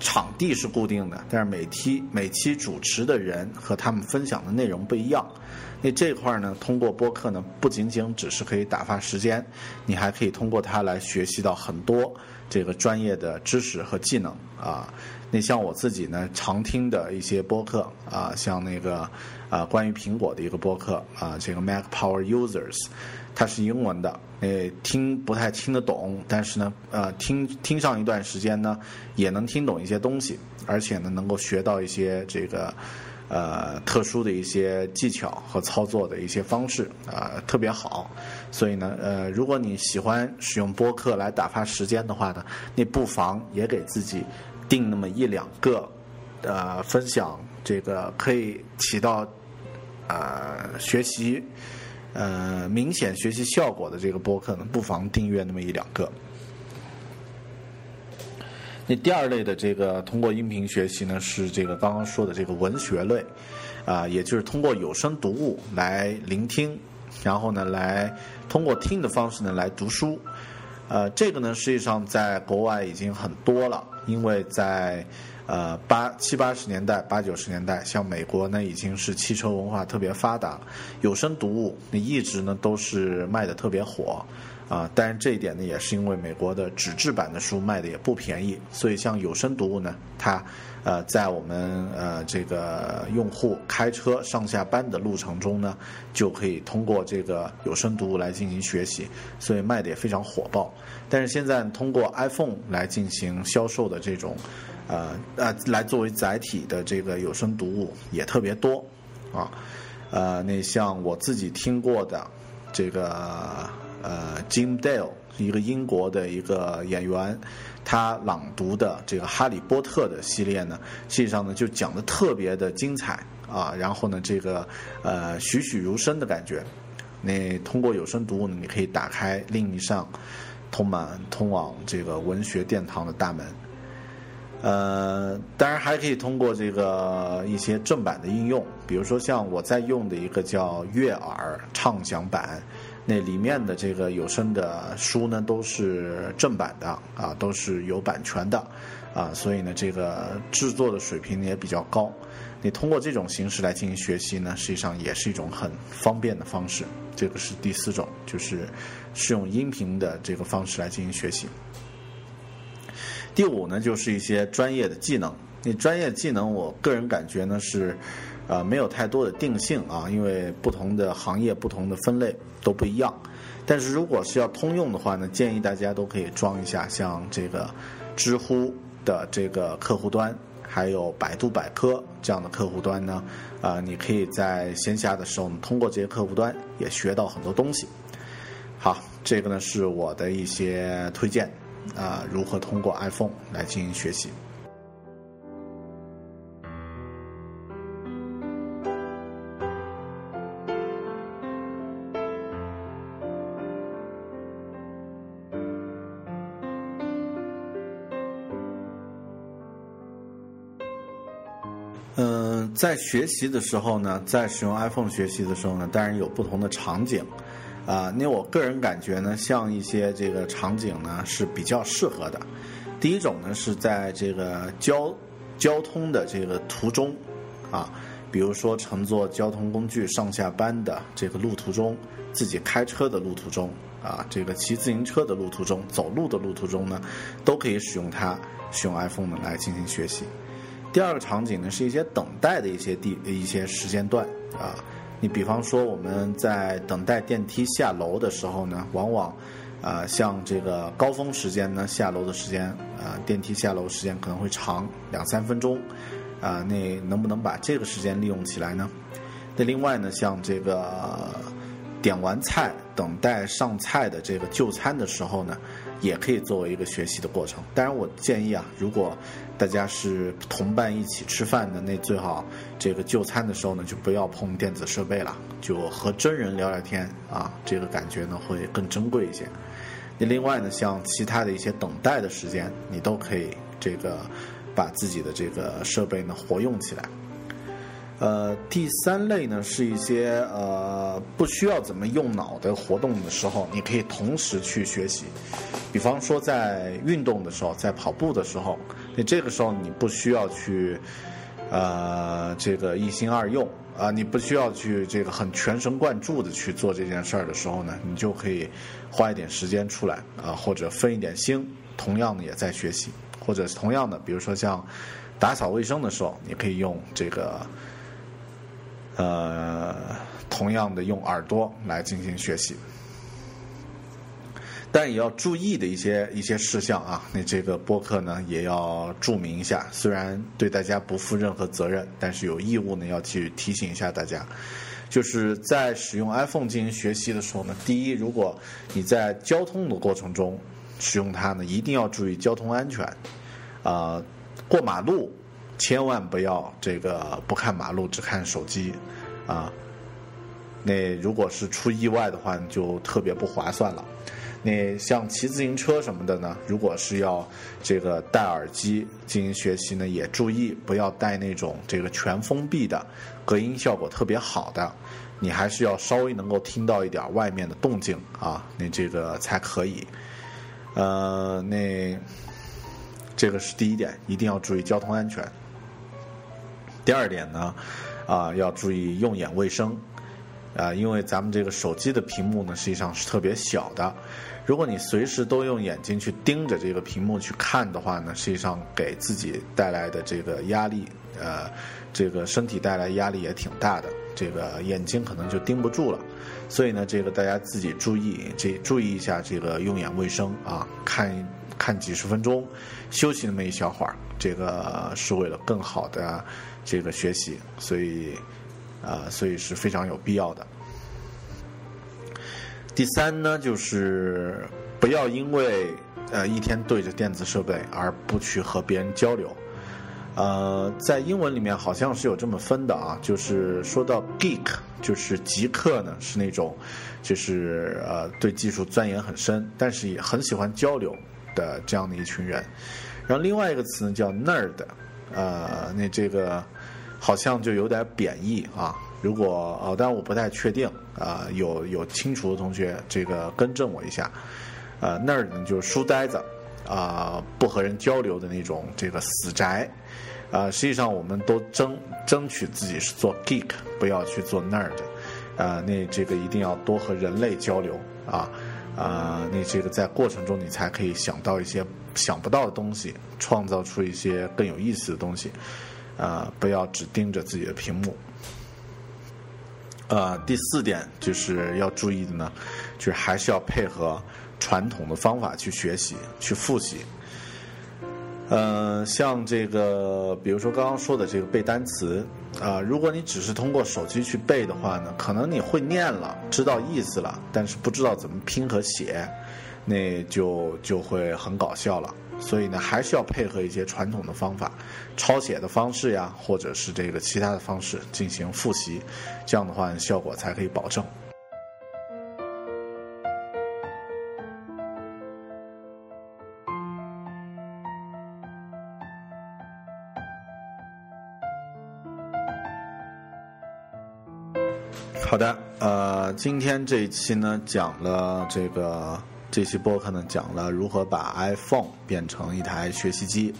场地是固定的，但是每期每期主持的人和他们分享的内容不一样。那这块呢，通过播客呢，不仅仅只是可以打发时间，你还可以通过它来学习到很多。这个专业的知识和技能啊，那像我自己呢，常听的一些播客啊，像那个啊，关于苹果的一个播客啊，这个 Mac Power Users，它是英文的，诶，听不太听得懂，但是呢，呃，听听上一段时间呢，也能听懂一些东西，而且呢，能够学到一些这个。呃，特殊的一些技巧和操作的一些方式啊，特别好。所以呢，呃，如果你喜欢使用播客来打发时间的话呢，你不妨也给自己定那么一两个，呃，分享这个可以起到呃学习呃明显学习效果的这个播客呢，不妨订阅那么一两个。那第二类的这个通过音频学习呢，是这个刚刚说的这个文学类，啊，也就是通过有声读物来聆听，然后呢，来通过听的方式呢来读书，呃，这个呢实际上在国外已经很多了，因为在呃八七八十年代、八九十年代，像美国呢已经是汽车文化特别发达，有声读物那一直呢都是卖的特别火。啊，但是这一点呢，也是因为美国的纸质版的书卖的也不便宜，所以像有声读物呢，它呃在我们呃这个用户开车上下班的路程中呢，就可以通过这个有声读物来进行学习，所以卖的也非常火爆。但是现在通过 iPhone 来进行销售的这种呃呃来作为载体的这个有声读物也特别多啊，呃，那像我自己听过的这个。呃，Jim Dale 一个英国的一个演员，他朗读的这个《哈利波特》的系列呢，实际上呢就讲的特别的精彩啊，然后呢这个呃栩栩如生的感觉。那通过有声读物呢，你可以打开另一扇通满通往这个文学殿堂的大门。呃，当然还可以通过这个一些正版的应用，比如说像我在用的一个叫悦耳畅享版。那里面的这个有声的书呢，都是正版的啊，都是有版权的啊，所以呢，这个制作的水平也比较高。你通过这种形式来进行学习呢，实际上也是一种很方便的方式。这个是第四种，就是是用音频的这个方式来进行学习。第五呢，就是一些专业的技能。你专业技能，我个人感觉呢是。呃，没有太多的定性啊，因为不同的行业、不同的分类都不一样。但是如果是要通用的话呢，建议大家都可以装一下，像这个知乎的这个客户端，还有百度百科这样的客户端呢。啊，你可以在闲暇的时候通过这些客户端也学到很多东西。好，这个呢是我的一些推荐啊，如何通过 iPhone 来进行学习。在学习的时候呢，在使用 iPhone 学习的时候呢，当然有不同的场景，啊，那我个人感觉呢，像一些这个场景呢是比较适合的。第一种呢是在这个交交通的这个途中，啊，比如说乘坐交通工具上下班的这个路途中，自己开车的路途中，啊，这个骑自行车的路途中，走路的路途中呢，都可以使用它，使用 iPhone 呢来进行学习。第二个场景呢，是一些等待的一些地一些时间段啊，你比方说我们在等待电梯下楼的时候呢，往往，啊像这个高峰时间呢，下楼的时间啊，电梯下楼时间可能会长两三分钟，啊，那能不能把这个时间利用起来呢？那另外呢，像这个点完菜等待上菜的这个就餐的时候呢，也可以作为一个学习的过程。当然，我建议啊，如果大家是同伴一起吃饭的，那最好这个就餐的时候呢，就不要碰电子设备了，就和真人聊聊天啊，这个感觉呢会更珍贵一些。那另外呢，像其他的一些等待的时间，你都可以这个把自己的这个设备呢活用起来。呃，第三类呢是一些呃不需要怎么用脑的活动的时候，你可以同时去学习。比方说在运动的时候，在跑步的时候，那这个时候你不需要去呃这个一心二用啊，你不需要去这个很全神贯注的去做这件事儿的时候呢，你就可以花一点时间出来啊，或者分一点心，同样的也在学习，或者同样的，比如说像打扫卫生的时候，你可以用这个。呃，同样的用耳朵来进行学习，但也要注意的一些一些事项啊。那这个播客呢，也要注明一下。虽然对大家不负任何责任，但是有义务呢要去提醒一下大家。就是在使用 iPhone 进行学习的时候呢，第一，如果你在交通的过程中使用它呢，一定要注意交通安全。啊，过马路。千万不要这个不看马路只看手机，啊，那如果是出意外的话，就特别不划算了。那像骑自行车什么的呢？如果是要这个戴耳机进行学习呢，也注意不要戴那种这个全封闭的、隔音效果特别好的，你还是要稍微能够听到一点外面的动静啊，那这个才可以。呃，那这个是第一点，一定要注意交通安全。第二点呢，啊，要注意用眼卫生。啊，因为咱们这个手机的屏幕呢，实际上是特别小的。如果你随时都用眼睛去盯着这个屏幕去看的话呢，实际上给自己带来的这个压力，呃，这个身体带来压力也挺大的。这个眼睛可能就盯不住了。所以呢，这个大家自己注意，这注意一下这个用眼卫生啊，看看几十分钟，休息那么一小会儿，这个是为了更好的这个学习，所以，呃，所以是非常有必要的。第三呢，就是不要因为呃一天对着电子设备而不去和别人交流。呃，在英文里面好像是有这么分的啊，就是说到 geek，就是极客呢，是那种就是呃对技术钻研很深，但是也很喜欢交流的这样的一群人。然后另外一个词呢叫 nerd，呃，那这个好像就有点贬义啊。如果呃，当然我不太确定啊，有有清楚的同学这个更正我一下。呃那儿呢就是书呆子啊，不和人交流的那种这个死宅。啊，实际上我们都争争取自己是做 geek，不要去做 nerd，啊，那这个一定要多和人类交流啊，啊，那这个在过程中你才可以想到一些想不到的东西，创造出一些更有意思的东西，啊，不要只盯着自己的屏幕。呃，第四点就是要注意的呢，就是还是要配合传统的方法去学习、去复习。呃，像这个，比如说刚刚说的这个背单词，啊，如果你只是通过手机去背的话呢，可能你会念了，知道意思了，但是不知道怎么拼和写，那就就会很搞笑了。所以呢，还是要配合一些传统的方法，抄写的方式呀，或者是这个其他的方式进行复习，这样的话效果才可以保证。好的，呃，今天这一期呢，讲了这个这期播客呢，讲了如何把 iPhone 变成一台学习机。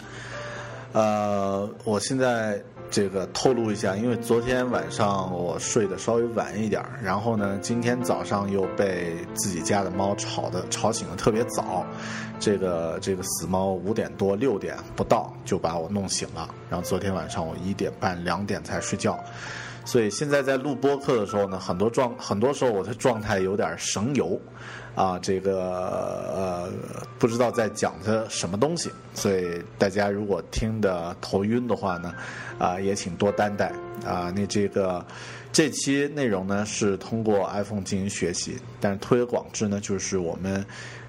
呃，我现在这个透露一下，因为昨天晚上我睡得稍微晚一点，然后呢，今天早上又被自己家的猫吵的吵醒的，特别早。这个这个死猫五点多六点不到就把我弄醒了，然后昨天晚上我一点半两点才睡觉。所以现在在录播课的时候呢，很多状很多时候我的状态有点神游，啊，这个呃不知道在讲的什么东西，所以大家如果听的头晕的话呢，啊也请多担待啊。那这个这期内容呢是通过 iPhone 进行学习，但是推而广之呢，就是我们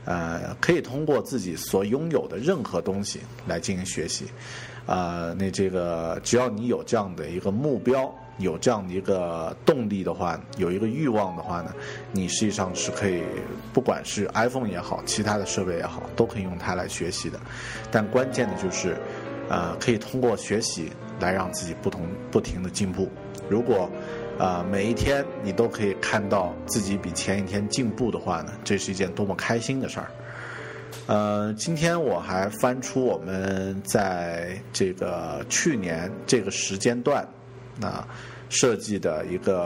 呃可以通过自己所拥有的任何东西来进行学习，啊，那这个只要你有这样的一个目标。有这样的一个动力的话，有一个欲望的话呢，你实际上是可以，不管是 iPhone 也好，其他的设备也好，都可以用它来学习的。但关键的就是，呃，可以通过学习来让自己不同不停的进步。如果，呃，每一天你都可以看到自己比前一天进步的话呢，这是一件多么开心的事儿。呃，今天我还翻出我们在这个去年这个时间段，那。设计的一个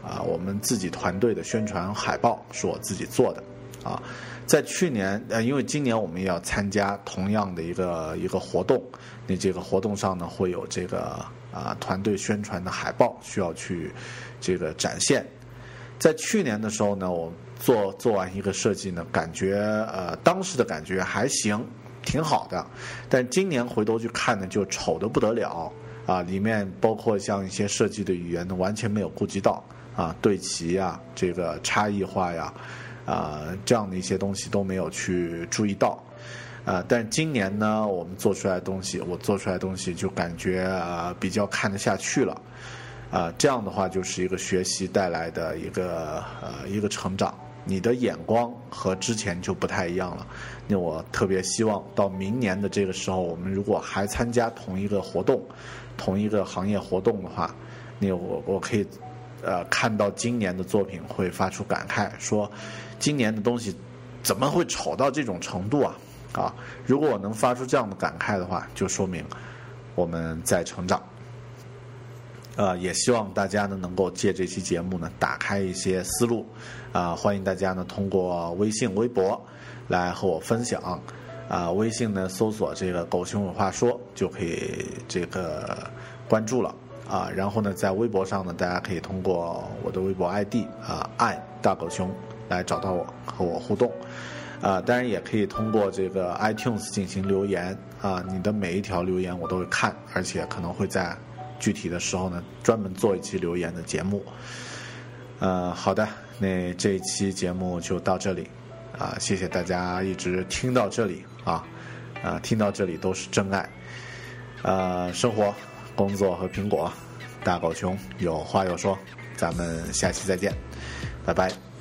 啊，我们自己团队的宣传海报是我自己做的，啊，在去年呃，因为今年我们也要参加同样的一个一个活动，那这个活动上呢会有这个啊团队宣传的海报需要去这个展现，在去年的时候呢，我做做完一个设计呢，感觉呃当时的感觉还行，挺好的，但今年回头去看呢，就丑的不得了。啊，里面包括像一些设计的语言呢，完全没有顾及到啊，对齐呀，这个差异化呀，啊，这样的一些东西都没有去注意到，啊，但今年呢，我们做出来的东西，我做出来的东西就感觉啊比较看得下去了，啊，这样的话就是一个学习带来的一个呃一个成长，你的眼光和之前就不太一样了。那我特别希望到明年的这个时候，我们如果还参加同一个活动。同一个行业活动的话，那我我可以，呃，看到今年的作品会发出感慨，说今年的东西怎么会丑到这种程度啊？啊，如果我能发出这样的感慨的话，就说明我们在成长。呃，也希望大家呢能够借这期节目呢打开一些思路，啊，欢迎大家呢通过微信、微博来和我分享，啊，微信呢搜索这个“狗熊有话说”就可以这个关注了，啊，然后呢在微博上呢大家可以通过我的微博 ID 啊爱大狗熊来找到我和我互动，啊，当然也可以通过这个 iTunes 进行留言，啊，你的每一条留言我都会看，而且可能会在。具体的时候呢，专门做一期留言的节目。呃，好的，那这一期节目就到这里，啊，谢谢大家一直听到这里啊，啊，听到这里都是真爱。呃，生活、工作和苹果，大狗熊有话要说，咱们下期再见，拜拜。